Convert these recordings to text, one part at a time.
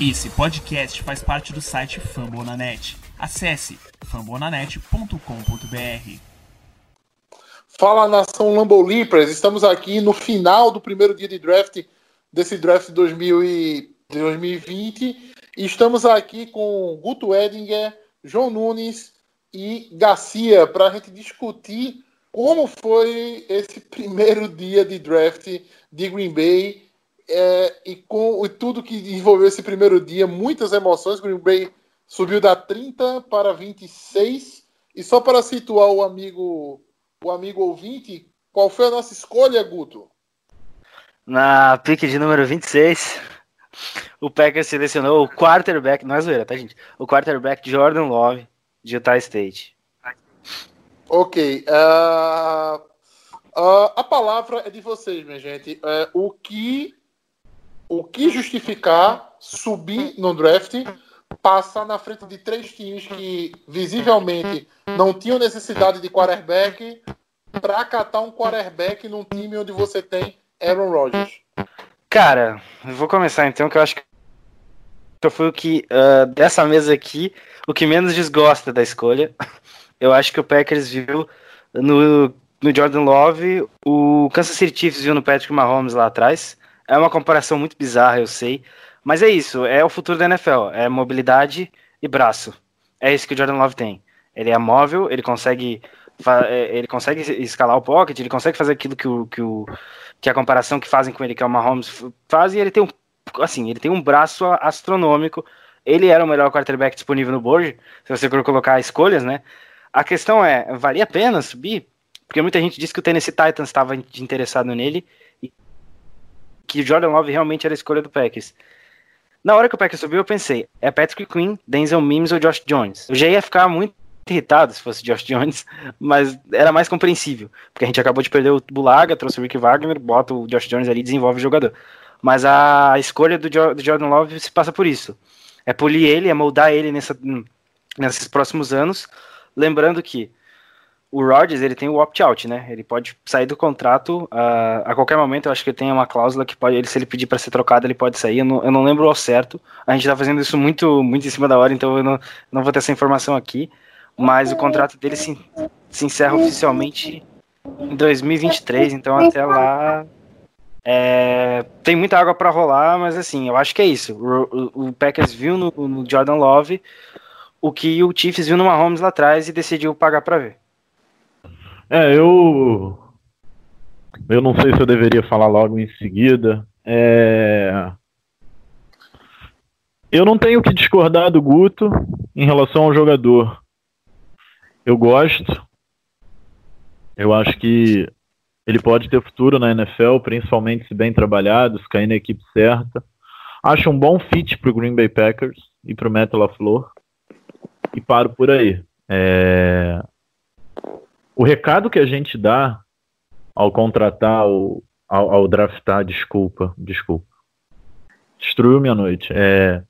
Esse podcast faz parte do site Fambonanet. Acesse fambonanet.com.br. Fala nação Lambo Leapers, estamos aqui no final do primeiro dia de draft desse draft 2020 e estamos aqui com Guto Edinger, João Nunes e Garcia para a gente discutir como foi esse primeiro dia de draft de Green Bay é, e com e tudo que envolveu esse primeiro dia, muitas emoções. Green Bay subiu da 30 para 26. E só para situar o amigo, o amigo ouvinte, qual foi a nossa escolha, Guto? Na pique de número 26, o Packers selecionou o quarterback, não é zoeira, tá, gente? O quarterback Jordan Love, de Utah State. Ok. Uh, uh, a palavra é de vocês, minha gente. Uh, o que o que justificar subir no draft, passar na frente de três times que visivelmente não tinham necessidade de quarterback para catar um quarterback num time onde você tem Aaron Rodgers? Cara, vou começar então, que eu acho que eu fui o que, uh, dessa mesa aqui, o que menos desgosta da escolha. Eu acho que o Packers viu no, no Jordan Love, o Kansas City Chiefs viu no Patrick Mahomes lá atrás. É uma comparação muito bizarra, eu sei. Mas é isso, é o futuro da NFL. É mobilidade e braço. É isso que o Jordan Love tem. Ele é móvel, ele consegue é, ele consegue escalar o pocket, ele consegue fazer aquilo que, o, que, o, que a comparação que fazem com ele, que é o Mahomes, faz, e ele tem um, assim, ele tem um braço astronômico. Ele era o melhor quarterback disponível no board, se você colocar escolhas, né? A questão é, valia a pena subir? Porque muita gente disse que o Tennessee Titans estava interessado nele, que Jordan Love realmente era a escolha do Packers. Na hora que o Packers subiu, eu pensei, é Patrick Quinn, Denzel Mims ou Josh Jones. Eu já ia ficar muito irritado se fosse Josh Jones, mas era mais compreensível, porque a gente acabou de perder o Bulaga, trouxe o Rick Wagner, bota o Josh Jones ali e desenvolve o jogador. Mas a escolha do, jo do Jordan Love se passa por isso. É polir ele, é moldar ele nessa, nesses próximos anos, lembrando que o Rodgers ele tem o opt-out, né? Ele pode sair do contrato uh, a qualquer momento. Eu acho que tem uma cláusula que pode, ele, se ele pedir para ser trocado, ele pode sair. Eu não, eu não, lembro ao certo. A gente tá fazendo isso muito, muito em cima da hora, então eu não, não vou ter essa informação aqui. Mas o contrato dele se, se encerra oficialmente em 2023, então até lá é, tem muita água para rolar, mas assim, eu acho que é isso. O, o, o Packers viu no, no Jordan Love o que o Chiefs viu no Mahomes lá atrás e decidiu pagar para ver. É, eu. Eu não sei se eu deveria falar logo em seguida. É... Eu não tenho que discordar do Guto em relação ao jogador. Eu gosto. Eu acho que ele pode ter futuro na NFL, principalmente se bem trabalhado, se cair na equipe certa. Acho um bom fit para o Green Bay Packers e para o Metal LaFleur. E paro por aí. É o recado que a gente dá ao contratar, o, ao, ao draftar, desculpa, desculpa, destruiu minha noite. É,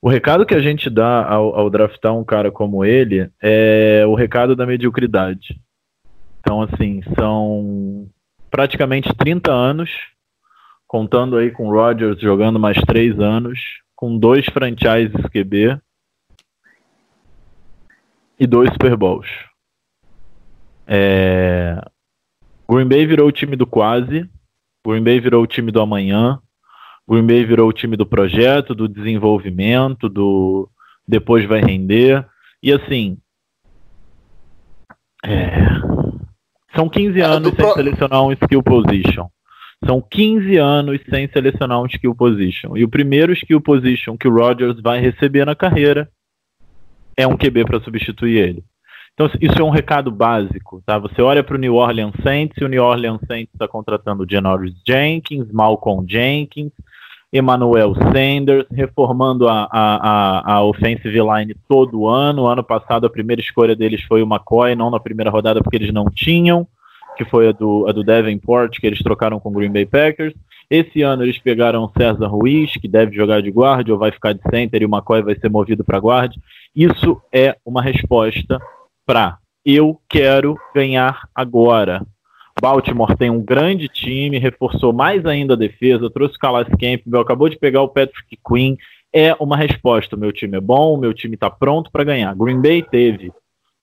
o recado que a gente dá ao, ao, draftar um cara como ele é o recado da mediocridade. Então, assim, são praticamente 30 anos, contando aí com o Rodgers jogando mais 3 anos, com dois franchises QB e dois Super Bowls. É... Green Bay virou o time do quase, Green Bay virou o time do amanhã, Green Bay virou o time do projeto, do desenvolvimento, do depois vai render. E assim, é... são 15 é, anos sem pro... selecionar um skill position. São 15 anos sem selecionar um skill position. E o primeiro skill position que o Rodgers vai receber na carreira é um QB para substituir ele. Então, isso é um recado básico, tá? Você olha para o New Orleans Saints e o New Orleans Saints está contratando Janoris Jenkins, Malcolm Jenkins, Emmanuel Sanders, reformando a, a, a, a offensive line todo ano. Ano passado, a primeira escolha deles foi o McCoy, não na primeira rodada, porque eles não tinham, que foi a do, a do Davenport, que eles trocaram com o Green Bay Packers. Esse ano eles pegaram o César Ruiz, que deve jogar de guarda ou vai ficar de center, e o McCoy vai ser movido para guarda. Isso é uma resposta para eu quero ganhar agora. Baltimore tem um grande time, reforçou mais ainda a defesa, trouxe o Calais Campbell, acabou de pegar o Patrick Quinn. É uma resposta. Meu time é bom, meu time está pronto para ganhar. Green Bay teve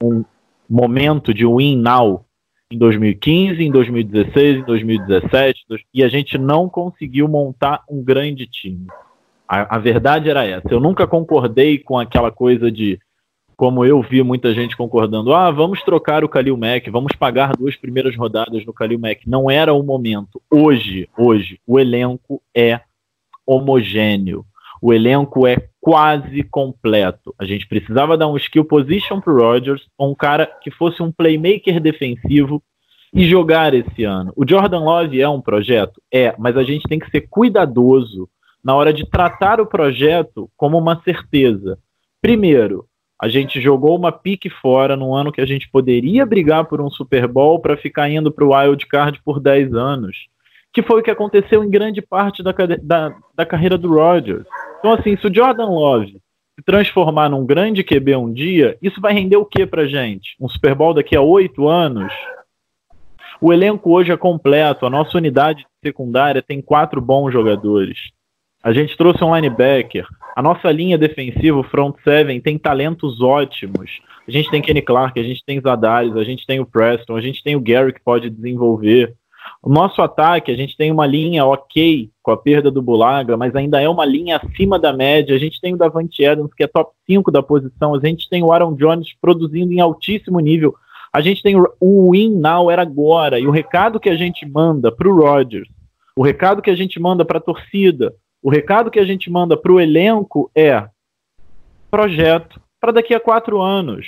um momento de win now em 2015, em 2016, em 2017, e a gente não conseguiu montar um grande time. A, a verdade era essa. Eu nunca concordei com aquela coisa de como eu vi muita gente concordando, ah, vamos trocar o Kalil Mack, vamos pagar duas primeiras rodadas no Kalil Mack. Não era o momento. Hoje, hoje, o elenco é homogêneo. O elenco é quase completo. A gente precisava dar um skill position pro Rodgers, um cara que fosse um playmaker defensivo e jogar esse ano. O Jordan Love é um projeto? É, mas a gente tem que ser cuidadoso na hora de tratar o projeto como uma certeza. Primeiro, a gente jogou uma pique fora no ano que a gente poderia brigar por um Super Bowl para ficar indo para o wild card por 10 anos, que foi o que aconteceu em grande parte da, da, da carreira do Rodgers. Então, assim, se o Jordan Love se transformar num grande QB um dia, isso vai render o que para gente? Um Super Bowl daqui a oito anos? O elenco hoje é completo, a nossa unidade secundária tem quatro bons jogadores. A gente trouxe um linebacker. A nossa linha defensiva, o front seven, tem talentos ótimos. A gente tem Kenny Clark, a gente tem Zadares, a gente tem o Preston, a gente tem o Gary que pode desenvolver. O nosso ataque, a gente tem uma linha ok com a perda do Bulaga, mas ainda é uma linha acima da média. A gente tem o Davante Adams, que é top 5 da posição. A gente tem o Aaron Jones produzindo em altíssimo nível. A gente tem o win now era agora. E o recado que a gente manda para o Rodgers, o recado que a gente manda para a torcida, o recado que a gente manda para o elenco é projeto para daqui a quatro anos.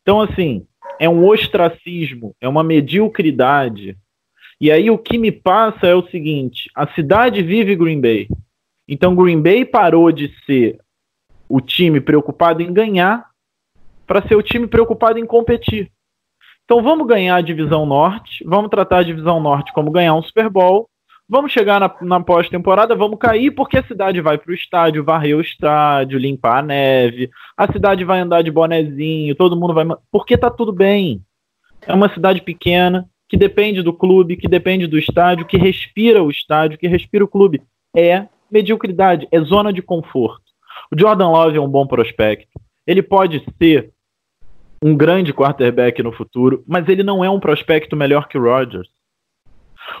Então, assim, é um ostracismo, é uma mediocridade. E aí o que me passa é o seguinte: a cidade vive Green Bay. Então, Green Bay parou de ser o time preocupado em ganhar para ser o time preocupado em competir. Então, vamos ganhar a divisão norte, vamos tratar a divisão norte como ganhar um Super Bowl Vamos chegar na, na pós-temporada, vamos cair porque a cidade vai para o estádio, varrer o estádio, limpar a neve, a cidade vai andar de bonezinho, todo mundo vai. Porque tá tudo bem. É uma cidade pequena, que depende do clube, que depende do estádio, que respira o estádio, que respira o clube. É mediocridade, é zona de conforto. O Jordan Love é um bom prospecto. Ele pode ser um grande quarterback no futuro, mas ele não é um prospecto melhor que o Rodgers.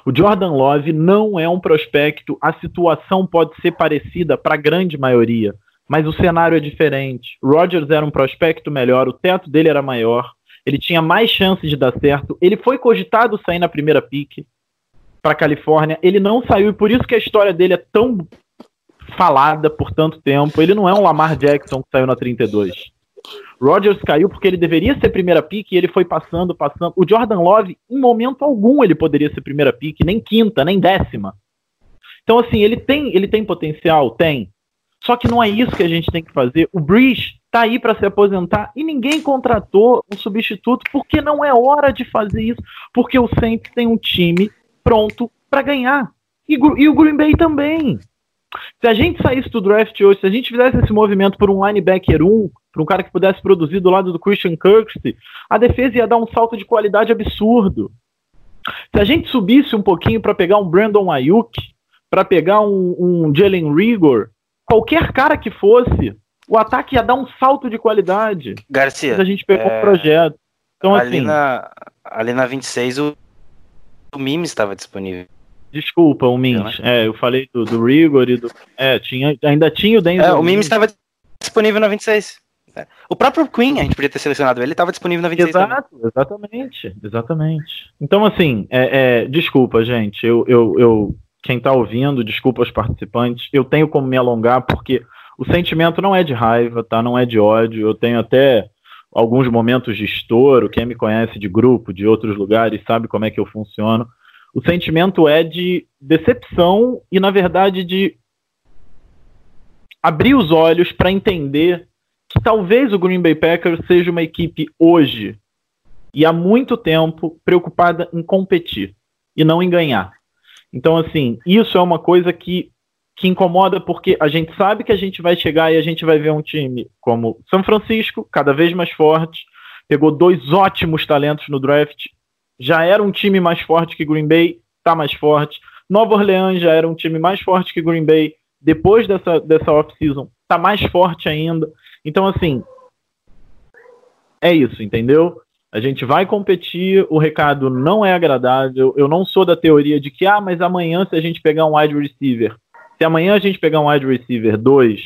O Jordan Love não é um prospecto, a situação pode ser parecida para a grande maioria, mas o cenário é diferente. Rodgers era um prospecto melhor, o teto dele era maior, ele tinha mais chances de dar certo, ele foi cogitado sair na primeira pique para Califórnia, ele não saiu e por isso que a história dele é tão falada por tanto tempo. Ele não é um Lamar Jackson que saiu na 32. Rodgers caiu porque ele deveria ser primeira pick e ele foi passando, passando. O Jordan Love, em momento algum, ele poderia ser primeira pick, nem quinta, nem décima. Então, assim, ele tem, ele tem potencial? Tem. Só que não é isso que a gente tem que fazer. O Breeze tá aí para se aposentar e ninguém contratou um substituto porque não é hora de fazer isso. Porque o Saints tem um time pronto para ganhar. E, e o Green Bay também. Se a gente saísse do draft hoje, se a gente fizesse esse movimento por um linebacker 1, para um cara que pudesse produzir do lado do Christian Kirksey, a defesa ia dar um salto de qualidade absurdo. Se a gente subisse um pouquinho para pegar um Brandon Ayuk, para pegar um, um Jalen Rigor, qualquer cara que fosse, o ataque ia dar um salto de qualidade. Garcia. A gente pegou é... um projeto. Então, ali, assim, na, ali na 26, o, o Mime estava disponível. Desculpa, o Mims. Né? É, eu falei do, do Rigor e do. É, tinha, ainda tinha o Denzel. É, o Mims estava disponível na 26. É. O próprio Queen, a gente podia ter selecionado ele, estava disponível na 26 Exato, também. exatamente, exatamente. Então, assim, é, é, desculpa, gente, eu, eu, eu quem está ouvindo, desculpa os participantes, eu tenho como me alongar porque o sentimento não é de raiva, tá? Não é de ódio. Eu tenho até alguns momentos de estouro. Quem me conhece de grupo, de outros lugares, sabe como é que eu funciono. O sentimento é de decepção e, na verdade, de abrir os olhos para entender talvez o Green Bay Packers seja uma equipe hoje e há muito tempo preocupada em competir e não em ganhar. Então, assim, isso é uma coisa que, que incomoda porque a gente sabe que a gente vai chegar e a gente vai ver um time como São Francisco, cada vez mais forte, pegou dois ótimos talentos no draft já era um time mais forte que Green Bay, tá mais forte. Nova Orleans já era um time mais forte que Green Bay, depois dessa, dessa off-season, tá mais forte ainda. Então, assim, é isso, entendeu? A gente vai competir, o recado não é agradável. Eu não sou da teoria de que, ah, mas amanhã se a gente pegar um wide receiver, se amanhã a gente pegar um wide receiver 2,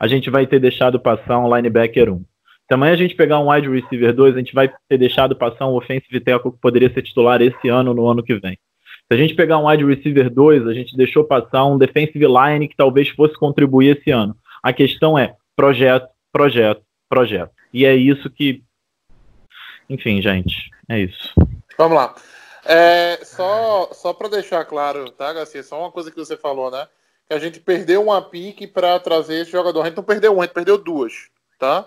a gente vai ter deixado passar um linebacker 1. Se amanhã a gente pegar um wide receiver 2, a gente vai ter deixado passar um offensive tackle que poderia ser titular esse ano no ano que vem. Se a gente pegar um wide receiver 2, a gente deixou passar um defensive line que talvez fosse contribuir esse ano. A questão é projeto, projeto, projeto. E é isso que. Enfim, gente, é isso. Vamos lá. É, só só para deixar claro, tá, Garcia? Só uma coisa que você falou, né? Que a gente perdeu uma pique para trazer esse jogador. A gente não perdeu uma, a gente perdeu duas, tá?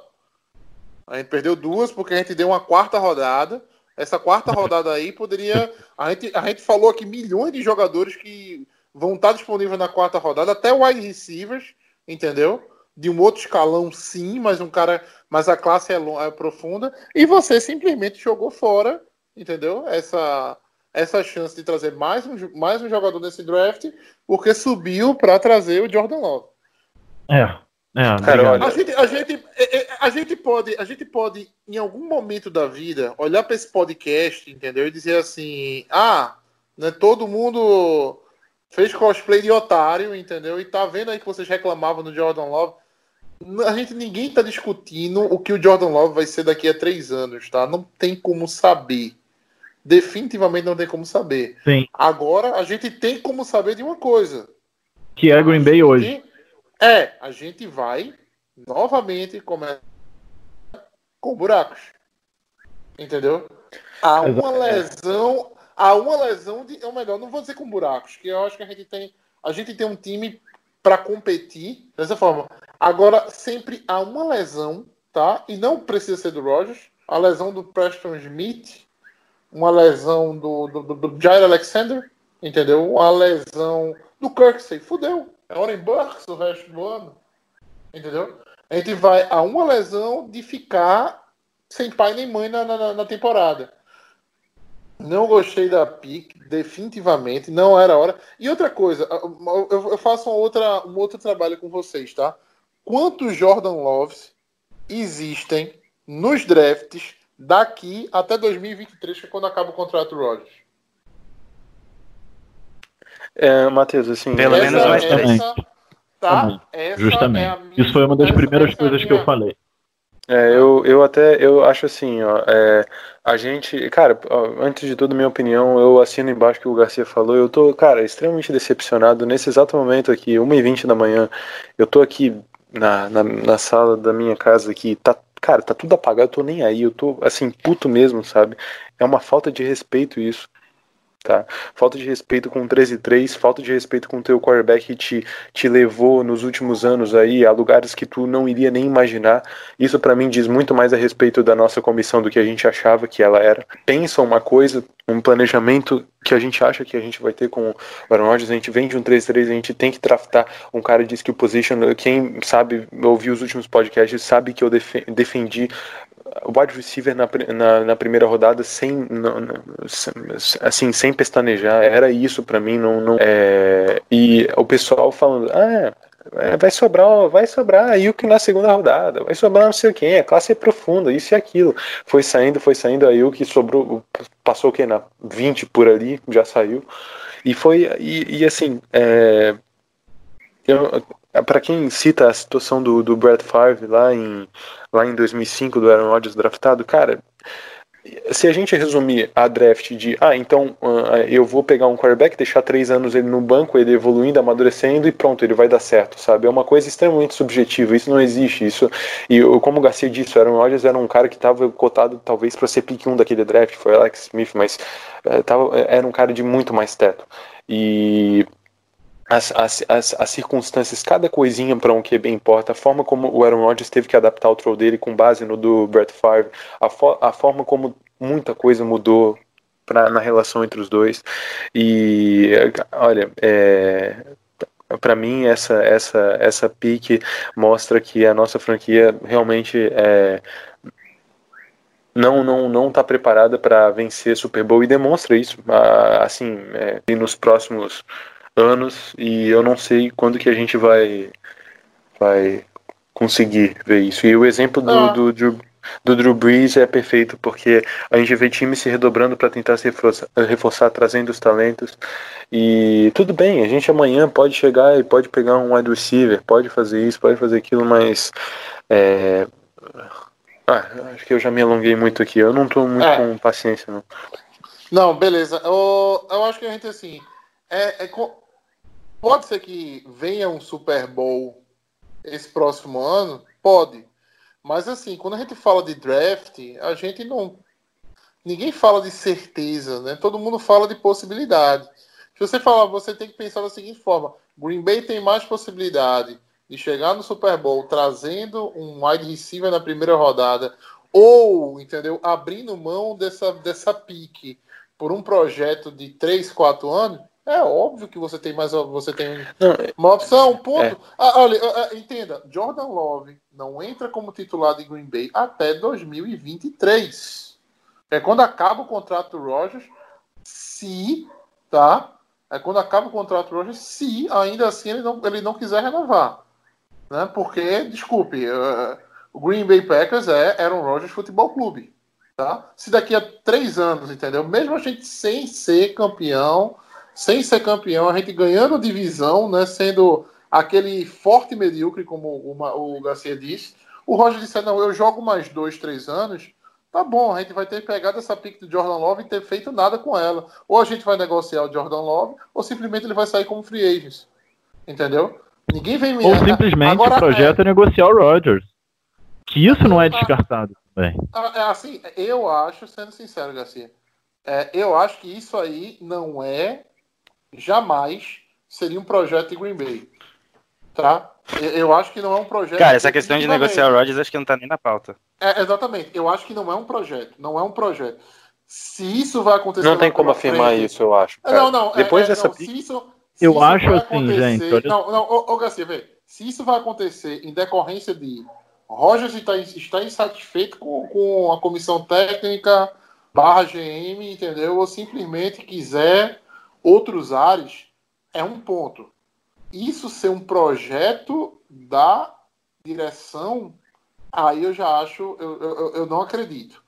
A gente perdeu duas porque a gente deu uma quarta rodada. Essa quarta rodada aí poderia. A gente, a gente falou aqui milhões de jogadores que vão estar disponíveis na quarta rodada, até wide receivers, entendeu? De um outro escalão, sim, mas um cara. Mas a classe é, é profunda. E você simplesmente jogou fora, entendeu? Essa, essa chance de trazer mais um, mais um jogador nesse draft, porque subiu para trazer o Jordan Love. É, é, Cara, olha... a, gente, a, gente, é, é, a, gente pode, a gente pode, em algum momento da vida, olhar para esse podcast, entendeu? E dizer assim: ah, né, todo mundo fez cosplay de otário, entendeu? E tá vendo aí que vocês reclamavam do Jordan Love. A gente, ninguém tá discutindo o que o Jordan Love vai ser daqui a três anos, tá? Não tem como saber. Definitivamente não tem como saber. Sim. Agora, a gente tem como saber de uma coisa. Que é Green Bay hoje. É, a gente vai novamente começar com buracos. Entendeu? Há uma lesão, há uma lesão de, ou melhor, não vou dizer com buracos, que eu acho que a gente tem, a gente tem um time para competir dessa forma. Agora sempre há uma lesão, tá? E não precisa ser do Rogers, a lesão do Preston Smith, uma lesão do, do, do, do Jair Alexander, entendeu? Uma lesão do Kirksey, fudeu. É Oren Burks o resto do ano. Entendeu? A gente vai a uma lesão de ficar sem pai nem mãe na, na, na temporada. Não gostei da pick, definitivamente, não era hora. E outra coisa, eu faço uma outra, um outro trabalho com vocês, tá? Quantos Jordan Loves existem nos drafts daqui até 2023, que é quando acaba o contrato Rogers? É, Matheus, assim. Pelo essa, menos mais três. essa, tá, essa Justamente. é Isso foi uma das essa- primeiras essa é coisas que minha- eu falei. É, eu, eu até eu acho assim, ó, é, a gente, cara, ó, antes de tudo, minha opinião, eu assino embaixo que o Garcia falou, eu tô, cara, extremamente decepcionado nesse exato momento aqui, 1h20 da manhã, eu tô aqui na, na, na sala da minha casa aqui, tá, cara, tá tudo apagado, eu tô nem aí, eu tô, assim, puto mesmo, sabe? É uma falta de respeito isso. Tá? Falta de respeito com o 13 3, falta de respeito com o teu quarterback que te, te levou nos últimos anos aí a lugares que tu não iria nem imaginar. Isso para mim diz muito mais a respeito da nossa comissão do que a gente achava que ela era. Pensa uma coisa, um planejamento que a gente acha que a gente vai ter com o Aaron Rodgers, a gente vem de um 3-3, a gente tem que draftar um cara de skill position. Quem sabe, ouvir os últimos podcasts, sabe que eu defe- defendi wide receiver na, na, na primeira rodada sem, não- não- assim, sem pestanejar. Era isso pra mim. Não, não, é, e o pessoal falando, ah, é, vai sobrar, vai sobrar aí o que na segunda rodada, vai sobrar não sei quem, a classe é profunda, isso e aquilo. Foi saindo, foi saindo aí o que sobrou, passou o que na 20 por ali, já saiu. E foi, e, e assim, é, eu, para quem cita a situação do, do Brett Favre lá em, lá em 2005, do Aaron Rodgers draftado, cara, se a gente resumir a draft de, ah, então uh, eu vou pegar um quarterback, deixar três anos ele no banco, ele evoluindo, amadurecendo e pronto, ele vai dar certo, sabe? É uma coisa extremamente subjetiva, isso não existe, isso. E eu, como o Garcia disse, o Aaron Rodgers era um cara que estava cotado talvez para ser pick 1 daquele draft, foi Alex Smith, mas uh, tava, era um cara de muito mais teto. E as, as, as, as circunstâncias, cada coisinha para um QB importa, a forma como o Aaron Rodgers teve que adaptar o throw dele com base no do Brett Favre, a, fo a forma como muita coisa mudou pra, na relação entre os dois. E olha, é, para mim essa essa essa pique mostra que a nossa franquia realmente é, não não não está preparada para vencer Super Bowl e demonstra isso ah, assim é, nos próximos anos e eu não sei quando que a gente vai vai conseguir ver isso. E o exemplo do, ah. do, do, do Drew Brees é perfeito, porque a gente vê times se redobrando para tentar se reforçar, reforçar, trazendo os talentos. E tudo bem, a gente amanhã pode chegar e pode pegar um wide receiver, pode fazer isso, pode fazer aquilo, mas. É... Ah, acho que eu já me alonguei muito aqui. Eu não estou muito é. com paciência, não. Não, beleza. Eu, eu acho que a gente, assim. É, é, pode ser que venha um Super Bowl esse próximo ano? Pode. Mas assim, quando a gente fala de draft, a gente não. Ninguém fala de certeza, né? Todo mundo fala de possibilidade. Se você falar, você tem que pensar da seguinte forma: Green Bay tem mais possibilidade de chegar no Super Bowl trazendo um wide receiver na primeira rodada, ou, entendeu, abrindo mão dessa, dessa pique por um projeto de 3, 4 anos, é óbvio que você tem mais você tem não, uma opção, um ponto. É. Ah, olha, ah, ah, entenda, Jordan Love não entra como titular de Green Bay até 2023. É quando acaba o contrato do Rogers, se, tá? É quando acaba o contrato do Rogers, se ainda assim ele não, ele não quiser renovar. Né? Porque, desculpe, uh, o Green Bay Packers é Aaron Rodgers Futebol Clube. Tá? Se daqui a três anos, entendeu? Mesmo a gente sem ser campeão sem ser campeão, a gente ganhando divisão, né, sendo aquele forte medíocre, como uma, o Garcia disse. O Roger disse: não, eu jogo mais dois, três anos. Tá bom, a gente vai ter pegado essa pique do Jordan Love e ter feito nada com ela. Ou a gente vai negociar o Jordan Love, ou simplesmente ele vai sair como free agent. Entendeu? Ninguém vem me. Ou simplesmente Agora, o projeto é... é negociar o Rodgers. Que isso não é descartado também. Ah, é assim, eu acho, sendo sincero, Garcia, é, eu acho que isso aí não é jamais seria um projeto de Green Bay. Tá? Eu acho que não é um projeto. Cara, essa questão de negociar o Rodgers acho que não tá nem na pauta. É, exatamente. Eu acho que não é um projeto. Não é um projeto. Se isso vai acontecer. Não tem como afirmar frente... isso, eu acho. Cara. Não, não. É, Depois é, dessa não, se isso, se Eu isso acho assim, gente. Olha... Não, não, ô, ô Garcia, vê. Se isso vai acontecer em decorrência de Rogers está, está insatisfeito com, com a comissão técnica barra GM, entendeu? Ou simplesmente quiser outros ares, é um ponto. Isso ser um projeto da direção, aí eu já acho, eu, eu, eu não acredito.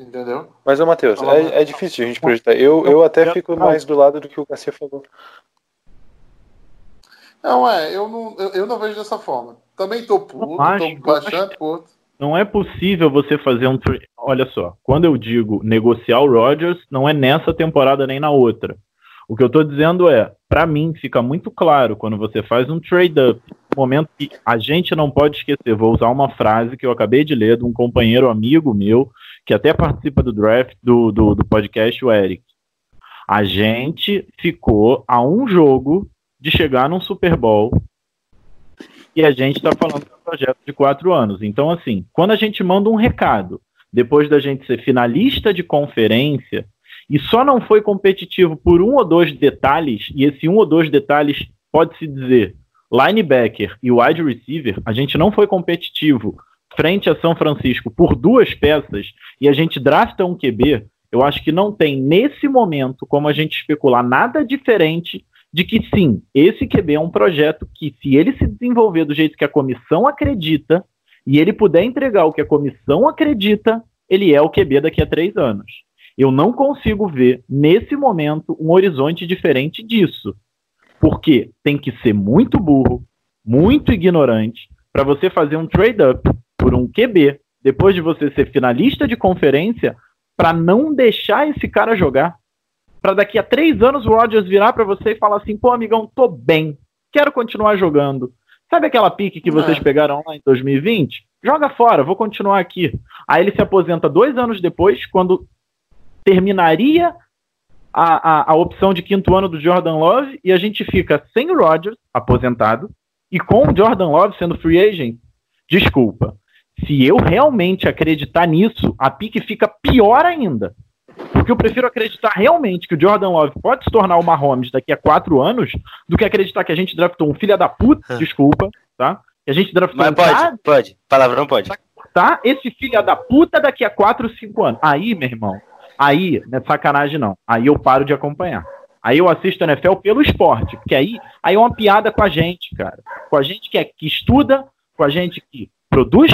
Entendeu? Mas, ô Matheus, é, é difícil a gente projetar. Eu, eu até fico mais do lado do que o Garcia falou. Não, é, eu não, eu, eu não vejo dessa forma. Também tô puto, tô bastante puto. Não é possível você fazer um. Olha só, quando eu digo negociar o Rodgers, não é nessa temporada nem na outra. O que eu estou dizendo é, para mim, fica muito claro quando você faz um trade-up, momento que a gente não pode esquecer. Vou usar uma frase que eu acabei de ler de um companheiro amigo meu, que até participa do draft do, do, do podcast, o Eric. A gente ficou a um jogo de chegar num Super Bowl e a gente está falando de um projeto de quatro anos. Então, assim, quando a gente manda um recado, depois da gente ser finalista de conferência, e só não foi competitivo por um ou dois detalhes, e esse um ou dois detalhes pode-se dizer linebacker e wide receiver, a gente não foi competitivo frente a São Francisco por duas peças e a gente drafta um QB, eu acho que não tem nesse momento como a gente especular nada diferente de que sim, esse QB é um projeto que, se ele se desenvolver do jeito que a comissão acredita e ele puder entregar o que a comissão acredita, ele é o QB daqui a três anos. Eu não consigo ver, nesse momento, um horizonte diferente disso. Porque tem que ser muito burro, muito ignorante, para você fazer um trade-up por um QB, depois de você ser finalista de conferência, para não deixar esse cara jogar. Para daqui a três anos o Rodgers virar para você e falar assim: pô, amigão, tô bem, quero continuar jogando. Sabe aquela pique que vocês pegaram lá em 2020? Joga fora, vou continuar aqui. Aí ele se aposenta dois anos depois, quando terminaria a, a, a, opção de quinto ano do Jordan Love e a gente fica sem o Rodgers, aposentado, e com o Jordan Love sendo free agent. Desculpa. Se eu realmente acreditar nisso, a pique fica pior ainda. Porque eu prefiro acreditar realmente que o Jordan Love pode se tornar o Mahomes daqui a quatro anos do que acreditar que a gente draftou um filho da puta, desculpa, tá? Que a gente draftou Mas um pode, cara... pode. Palavrão pode. tá esse filho da puta daqui a 4, 5 anos. Aí, meu irmão, aí, não é sacanagem não. Aí eu paro de acompanhar. Aí eu assisto a NFL pelo esporte, porque aí, aí é uma piada com a gente, cara. Com a gente que, é, que estuda, com a gente que produz,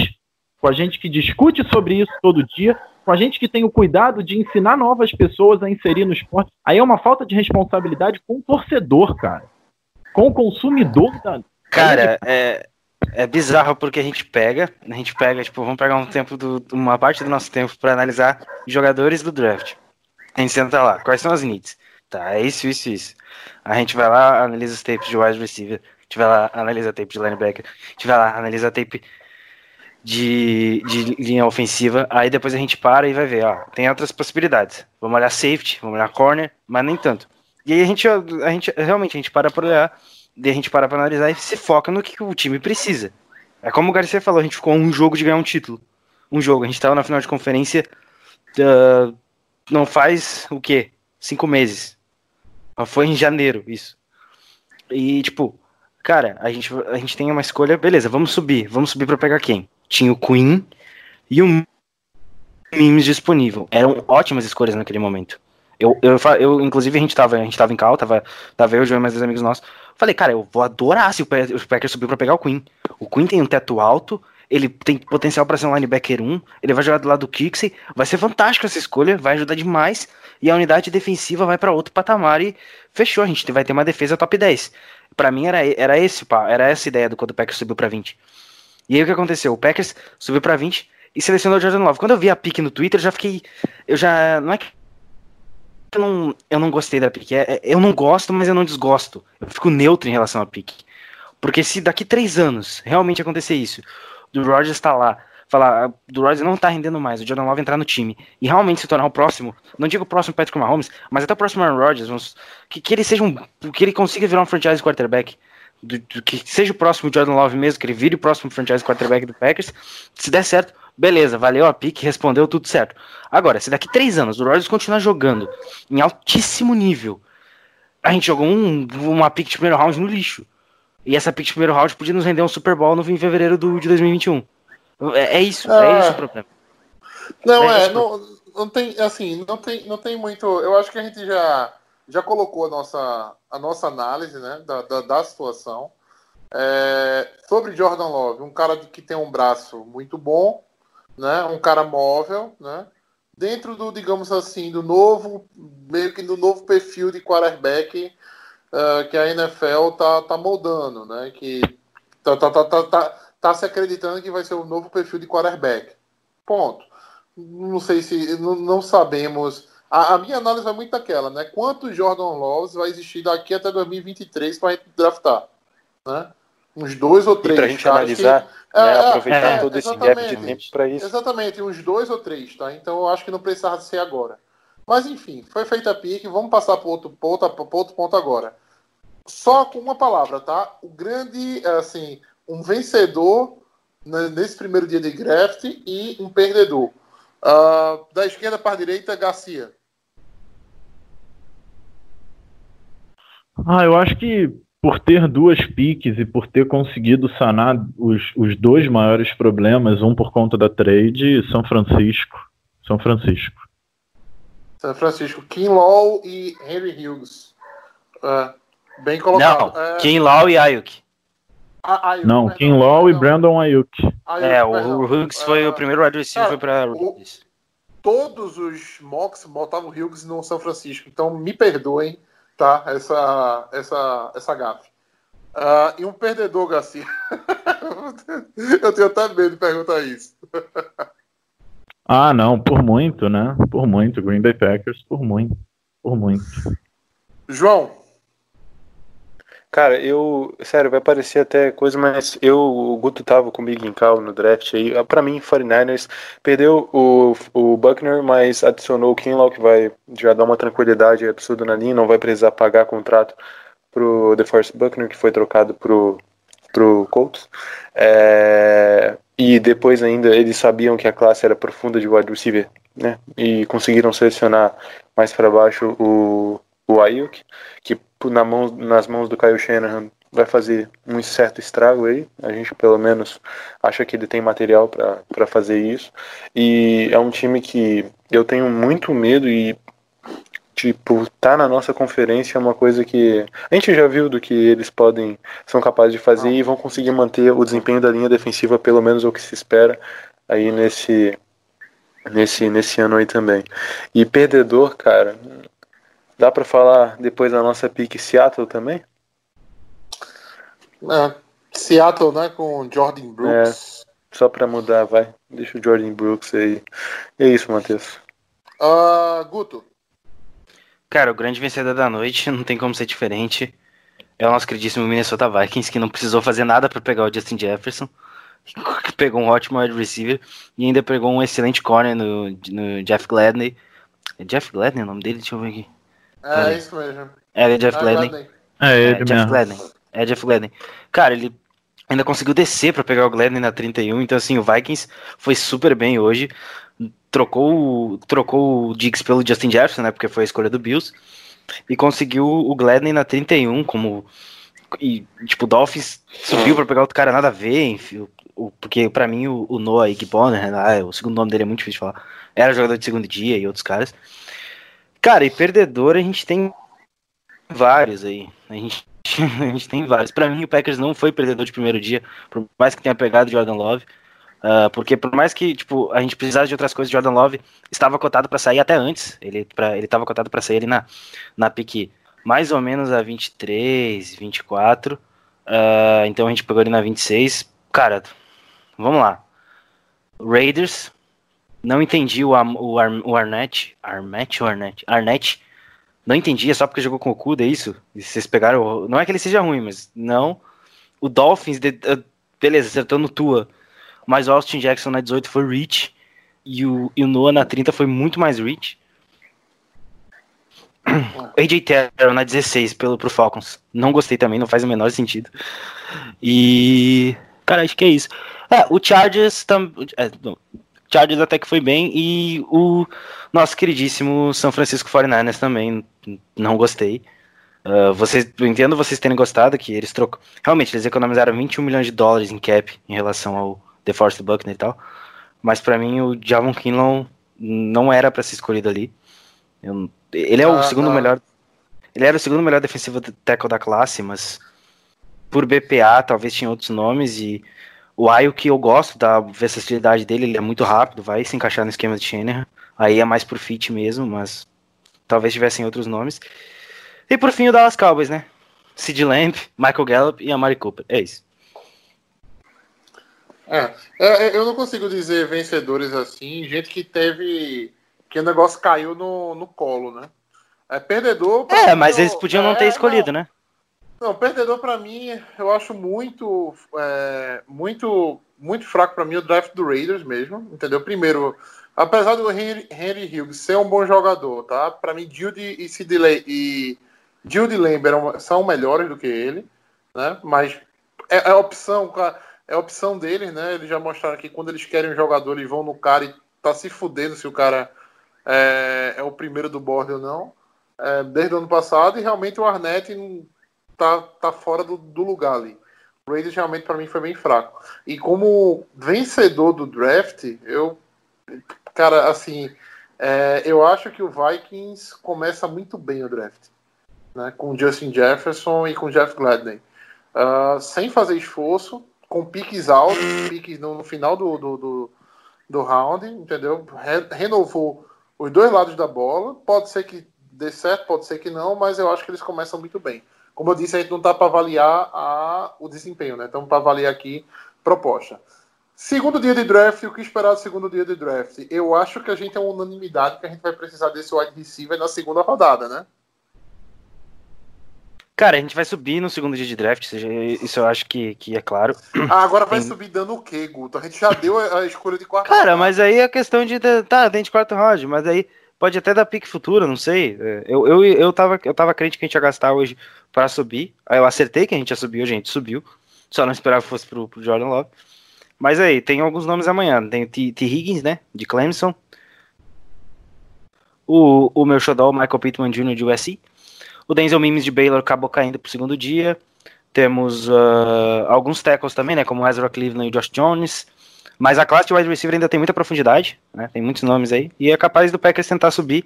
com a gente que discute sobre isso todo dia, com a gente que tem o cuidado de ensinar novas pessoas a inserir no esporte. Aí é uma falta de responsabilidade com o torcedor, cara. Com o consumidor da. Cara, é, é bizarro porque a gente pega, a gente pega, tipo, vamos pegar um tempo do, uma parte do nosso tempo para analisar jogadores do draft. A gente senta lá, quais são as needs? Tá, é isso, isso, isso. A gente vai lá, analisa os tapes de wide receiver, vai lá, analisa tape de linebacker, vai lá, analisa tape de, de linha ofensiva, aí depois a gente para e vai ver, ó, tem outras possibilidades. Vamos olhar safety, vamos olhar corner, mas nem tanto. E aí a gente, a gente realmente, a gente para para olhar Daí a gente para pra analisar e se foca no que o time precisa. É como o Garcia falou, a gente ficou um jogo de ganhar um título. Um jogo. A gente tava na final de conferência uh, não faz o quê? Cinco meses. Foi em janeiro, isso. E, tipo, cara, a gente, a gente tem uma escolha, beleza, vamos subir. Vamos subir para pegar quem? Tinha o Queen e o Mimes disponível. Eram ótimas escolhas naquele momento. Eu, eu, eu, inclusive, a gente tava, a gente tava em cal, tava, tava eu, o João e mais dois amigos nossos. Falei, cara, eu vou adorar se o Packers subir para pegar o Queen. O Queen tem um teto alto, ele tem potencial para ser um linebacker 1, ele vai jogar do lado do Kixey, vai ser fantástico essa escolha, vai ajudar demais, e a unidade defensiva vai para outro patamar e fechou, a gente vai ter uma defesa top 10. Para mim era, era esse, pá, era essa ideia do quando o Packers subiu para 20. E aí o que aconteceu? O Packers subiu para 20 e selecionou o Jordan Love. Quando eu vi a pique no Twitter, eu já fiquei, eu já não é que eu não, eu não gostei da pick. É, é, eu não gosto, mas eu não desgosto. Eu fico neutro em relação à pick. Porque se daqui três anos realmente acontecer isso, do Rogers tá lá, falar, ah, do Rogers não tá rendendo mais, o Jordan Love entrar no time e realmente se tornar o próximo, não digo o próximo Patrick Mahomes, mas até o próximo Aaron Rodgers, que, que ele seja um, que ele consiga virar um franchise quarterback, do, do, que seja o próximo Jordan Love mesmo, que ele vire o próximo franchise quarterback do Packers, se der certo, beleza, valeu a pique, respondeu tudo certo. Agora, se daqui três anos o Rodgers continuar jogando em altíssimo nível, a gente jogou um, uma pique de primeiro round no lixo. E essa pique de primeiro round podia nos render um Super Bowl no, em fevereiro do, de 2021. É, é isso, é, é isso o problema. Não, é, é não, não tem, assim, não tem, não tem muito. Eu acho que a gente já, já colocou a nossa, a nossa análise né, da, da, da situação. É, sobre Jordan Love, um cara que tem um braço muito bom, né? Um cara móvel, né? Dentro do, digamos assim, do novo, meio que do novo perfil de quarterback uh, que a NFL tá, tá moldando, né? Que tá, tá, tá, tá, tá, tá se acreditando que vai ser o novo perfil de quarterback. Ponto. Não sei se. Não, não sabemos. A, a, minha análise é muito daquela, né? Quantos Jordan Loves vai existir daqui até 2023 para draftar? Né? Uns dois ou três. Para a gente analisar. Que né, é, aproveitar é, todo esse gap de tempo para isso. Exatamente, uns dois ou três, tá? Então eu acho que não precisava ser agora. Mas enfim, foi feita a pique, vamos passar para outro, outro, outro ponto agora. Só com uma palavra, tá? O grande, assim, um vencedor nesse primeiro dia de draft e um perdedor. Uh, da esquerda para a direita, Garcia. Ah, eu acho que por ter duas piques e por ter conseguido sanar os, os dois maiores problemas, um por conta da trade, São Francisco. São Francisco. São Francisco, Kinlaw e Henry Hughes. É, bem colocado. Não, é... Kinlaw e Ayuk. Ayuk Não, Kinlaw e Brandon Ayuk. Ayuk é, o, o Hughes foi o primeiro wide receiver, para Todos os mocks botavam o Hughes no São Francisco, então me perdoem tá? Essa, essa, essa gafe. Uh, e um perdedor, Garcia. Eu tenho até medo de perguntar isso. ah, não, por muito, né? Por muito. Green Bay Packers, por muito. Por muito. João, Cara, eu. Sério, vai parecer até coisa, mas eu. O Guto tava comigo em cal no draft aí. Ah, pra mim, 49ers perdeu o, o Buckner, mas adicionou o Kinlaw, que vai já dar uma tranquilidade absurda na linha, não vai precisar pagar contrato pro DeForest Buckner, que foi trocado pro, pro Colts. É, e depois ainda eles sabiam que a classe era profunda de wide receiver, né? E conseguiram selecionar mais para baixo o, o Ayuk, que na mão, nas mãos do Kyle Shanahan vai fazer um certo estrago aí. A gente, pelo menos, acha que ele tem material para fazer isso. E é um time que eu tenho muito medo e. Tipo, tá na nossa conferência é uma coisa que a gente já viu do que eles podem, são capazes de fazer e vão conseguir manter o desempenho da linha defensiva, pelo menos o que se espera aí nesse, nesse, nesse ano aí também. E perdedor, cara, dá para falar depois da nossa pique Seattle também? É, Seattle, né, com Jordan Brooks. É, só para mudar, vai. Deixa o Jordan Brooks aí. É isso, Matheus. Uh, Guto. Cara, o grande vencedor da noite, não tem como ser diferente. É o nosso queridíssimo Minnesota Vikings, que não precisou fazer nada para pegar o Justin Jefferson. Que pegou um ótimo wide receiver e ainda pegou um excelente corner no, no Jeff Gladney. É Jeff Gladney o nome dele? Deixa eu ver aqui. É, isso mesmo. É, é Jeff é Gladney. Gladney. É ele é, Jeff Gladney. É Jeff Gladney. Cara, ele ainda conseguiu descer para pegar o Gladney na 31, então assim, o Vikings foi super bem hoje. Trocou, trocou o Diggs pelo Justin Jefferson, né, porque foi a escolha do Bills, e conseguiu o Gladney na 31 como e tipo, o Dolphins subiu para pegar outro cara nada a ver, enfim, o, porque para mim o, o Noah Igboner, né, o segundo nome dele é muito difícil de falar, era jogador de segundo dia e outros caras. Cara, e perdedor a gente tem vários aí. A gente a gente tem vários. Para mim, o Packers não foi perdedor de primeiro dia, por mais que tenha pegado Jordan Love. Uh, porque por mais que tipo, a gente precisasse de outras coisas, Jordan Love estava cotado para sair até antes. Ele pra, ele estava cotado para sair ali na, na pique mais ou menos a 23, 24. Uh, então a gente pegou ele na 26. Cara, vamos lá. Raiders. Não entendi o, o, Ar, o Arnett. Arnett ou Arnett? Arnett não entendi, é só porque jogou com o Kuda, é isso? E vocês pegaram. Não é que ele seja ruim, mas não. O Dolphins, de, uh, beleza, acertando Tua. Mas o Austin Jackson na 18 foi Rich. E o, e o Noah na 30 foi muito mais Rich. AJ Terrell na 16 pelo, pro Falcons. Não gostei também, não faz o menor sentido. E. Cara, acho que é isso. É, o Chargers também. É, Chargers até que foi bem. E o nosso queridíssimo São Francisco 49ers também. Não gostei. Uh, vocês, eu entendo vocês terem gostado que eles trocam. Realmente, eles economizaram 21 milhões de dólares em cap em relação ao The Force Buckner e tal. Mas para mim, o Javon Kinlaw não era para ser escolhido ali. Eu, ele é o ah, segundo não. melhor. Ele era o segundo melhor defensivo tackle da classe, mas por BPA talvez tinha outros nomes e o Ayo que eu gosto da versatilidade dele, ele é muito rápido, vai se encaixar no esquema de Shanahan. Aí é mais por fit mesmo, mas talvez tivessem outros nomes. E por fim o Dallas Cowboys, né? Sid Lamb, Michael Gallup e Amari Cooper. É isso. É, é, eu não consigo dizer vencedores assim, gente que teve. que o negócio caiu no, no colo, né? É perdedor. É, mas eles podiam não ter é, escolhido, não. né? Não, perdedor para mim, eu acho muito, é, muito, muito fraco para mim o draft do Raiders mesmo, entendeu? Primeiro, apesar do Henry, Hughes ser um bom jogador, tá? Para mim, Judy e Sidley e Judy Lambert são melhores do que ele, né? Mas é, é opção, é opção deles, né? Eles já mostraram que quando eles querem um jogador, eles vão no cara e tá se fudendo se o cara é, é o primeiro do board ou não. É, desde o ano passado, e realmente o Arnett tá, tá fora do, do lugar ali. O Raiders realmente para mim foi bem fraco. E como vencedor do draft, eu, cara, assim, é, eu acho que o Vikings começa muito bem o draft, né? Com Justin Jefferson e com Jeff Gladney, uh, sem fazer esforço, com piques altos, piques no, no final do, do, do, do, round, entendeu? Re, renovou os dois lados da bola. Pode ser que dê certo, pode ser que não, mas eu acho que eles começam muito bem. Como eu disse, a gente não está para avaliar a, o desempenho, né? Estamos para avaliar aqui proposta. Segundo dia de draft, o que esperar do segundo dia de draft? Eu acho que a gente é uma unanimidade que a gente vai precisar desse wide receiver na segunda rodada, né? Cara, a gente vai subir no segundo dia de draft, isso eu acho que, que é claro. Ah, agora vai subir dando o quê, Guto? A gente já deu a, a escolha de quarto Cara, mas aí é questão de. Tá, tem de quarto round, mas aí pode até dar pique futura, não sei. É, eu, eu, eu, tava, eu tava crente que a gente ia gastar hoje para subir. Aí eu acertei que a gente ia subir, a gente subiu. Só não esperava que fosse pro, pro Jordan Love. Mas aí, tem alguns nomes amanhã. Tem o T. T Higgins, né? De Clemson. O, o meu xodó, Michael Pittman Jr. de USC. O Denzel Mims de Baylor acabou caindo pro segundo dia. Temos uh, alguns tackles também, né? Como Ezra Cleveland e Josh Jones. Mas a classe de wide receiver ainda tem muita profundidade, né? Tem muitos nomes aí. E é capaz do Packers tentar subir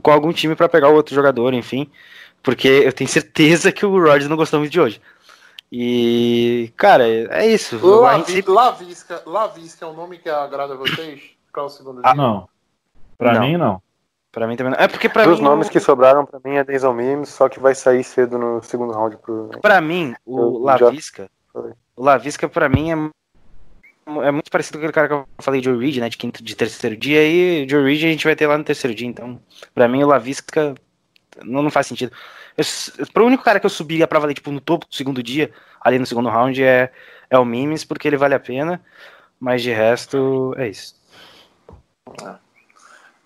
com algum time para pegar o outro jogador, enfim. Porque eu tenho certeza que o Rodgers não gostou muito de hoje. E, cara, é isso. Lavi, Lavisca, Lavisca é um nome que agrada a vocês? Para o segundo ah, Não. Pra não. mim, não. Pra mim também não. É porque pra Dos mim. nomes que sobraram pra mim é Denzel Mims, só que vai sair cedo no segundo round. Pro... Pra mim, o Lavisca. Já... O Lavisca, pra mim, é é muito parecido com aquele cara que eu falei de Reed, né? De quinto, de terceiro dia, e Joe Reed a gente vai ter lá no terceiro dia. Então, pra mim, o Lavisca não, não faz sentido. Pro único cara que eu subiria pra valer, tipo, no topo do segundo dia, ali no segundo round, é, é o Mimes, porque ele vale a pena. Mas de resto, é isso.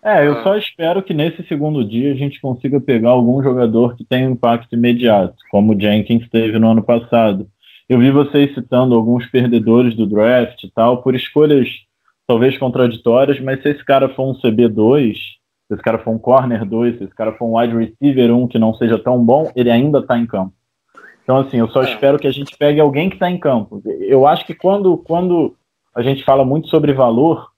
É, eu só espero que nesse segundo dia a gente consiga pegar algum jogador que tenha um impacto imediato, como o Jenkins teve no ano passado. Eu vi vocês citando alguns perdedores do draft e tal, por escolhas talvez contraditórias, mas se esse cara for um CB2, se esse cara for um corner 2, se esse cara for um wide receiver 1 que não seja tão bom, ele ainda está em campo. Então, assim, eu só é. espero que a gente pegue alguém que está em campo. Eu acho que quando, quando a gente fala muito sobre valor,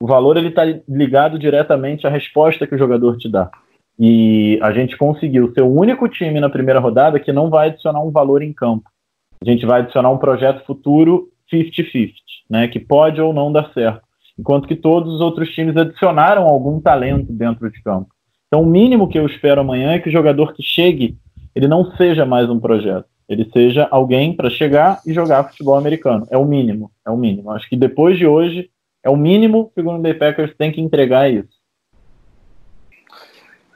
o valor ele está ligado diretamente à resposta que o jogador te dá. E a gente conseguiu ser o único time na primeira rodada que não vai adicionar um valor em campo. A gente vai adicionar um projeto futuro 50-50, né, que pode ou não dar certo. Enquanto que todos os outros times adicionaram algum talento dentro de campo. Então, o mínimo que eu espero amanhã é que o jogador que chegue, ele não seja mais um projeto. Ele seja alguém para chegar e jogar futebol americano. É o mínimo. É o mínimo. Acho que depois de hoje, é o mínimo que o Green Bay Packers tem que entregar isso.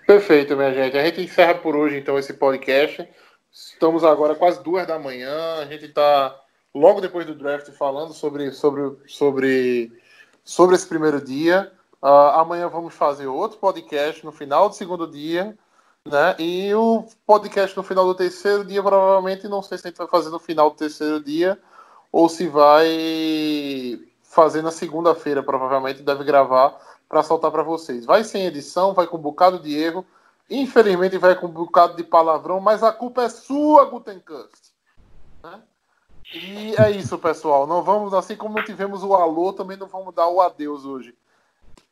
Perfeito, minha gente. A gente encerra por hoje, então, esse podcast. Estamos agora quase duas da manhã. A gente está logo depois do draft falando sobre, sobre, sobre, sobre esse primeiro dia. Uh, amanhã vamos fazer outro podcast no final do segundo dia. Né? E o podcast no final do terceiro dia, provavelmente, não sei se a gente vai fazer no final do terceiro dia ou se vai fazer na segunda-feira, provavelmente deve gravar para soltar para vocês. Vai sem edição, vai com um bocado de erro, infelizmente vai com um bocado de palavrão, mas a culpa é sua, Gutenkust. Né? E é isso, pessoal. Não vamos, assim como tivemos o alô, também não vamos dar o adeus hoje.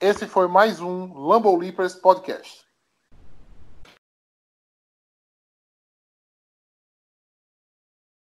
Esse foi mais um Lambo Leapers Podcast.